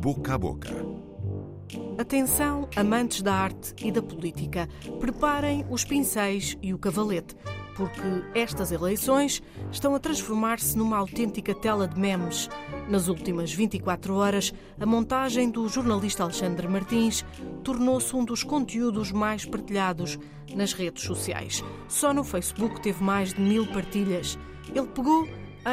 Boca a Boca. Atenção, amantes da arte e da política, preparem os pincéis e o cavalete, porque estas eleições estão a transformar-se numa autêntica tela de memes. Nas últimas 24 horas, a montagem do jornalista Alexandre Martins tornou-se um dos conteúdos mais partilhados nas redes sociais. Só no Facebook teve mais de mil partilhas. Ele pegou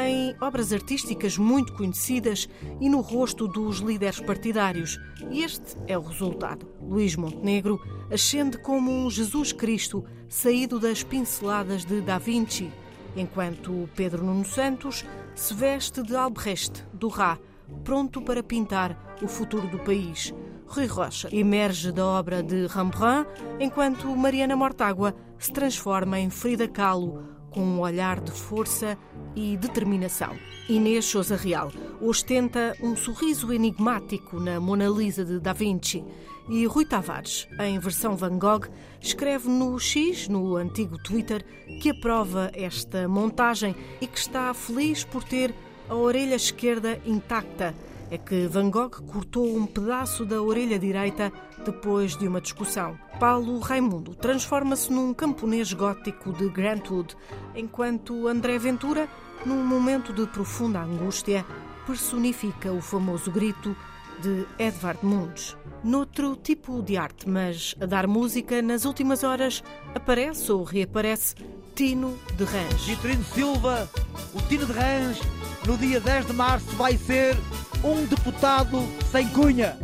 em obras artísticas muito conhecidas e no rosto dos líderes partidários. E este é o resultado. Luís Montenegro ascende como um Jesus Cristo saído das pinceladas de Da Vinci, enquanto Pedro Nuno Santos se veste de Albrecht, do Rá, pronto para pintar o futuro do país. Rui Rocha emerge da obra de Rembrandt, enquanto Mariana Mortágua se transforma em Frida Kahlo, com um olhar de força e determinação. Inês Souza Real ostenta um sorriso enigmático na Mona Lisa de Da Vinci e Rui Tavares, em versão Van Gogh, escreve no X, no antigo Twitter, que aprova esta montagem e que está feliz por ter a orelha esquerda intacta é que Van Gogh cortou um pedaço da orelha direita depois de uma discussão. Paulo Raimundo transforma-se num camponês gótico de Grantwood, enquanto André Ventura, num momento de profunda angústia, personifica o famoso grito de Edvard Munch. Noutro tipo de arte, mas a dar música, nas últimas horas aparece ou reaparece Tino de Rãs. Vitorino Silva, o Tino de Rãs, no dia 10 de março vai ser um deputado sem cunha.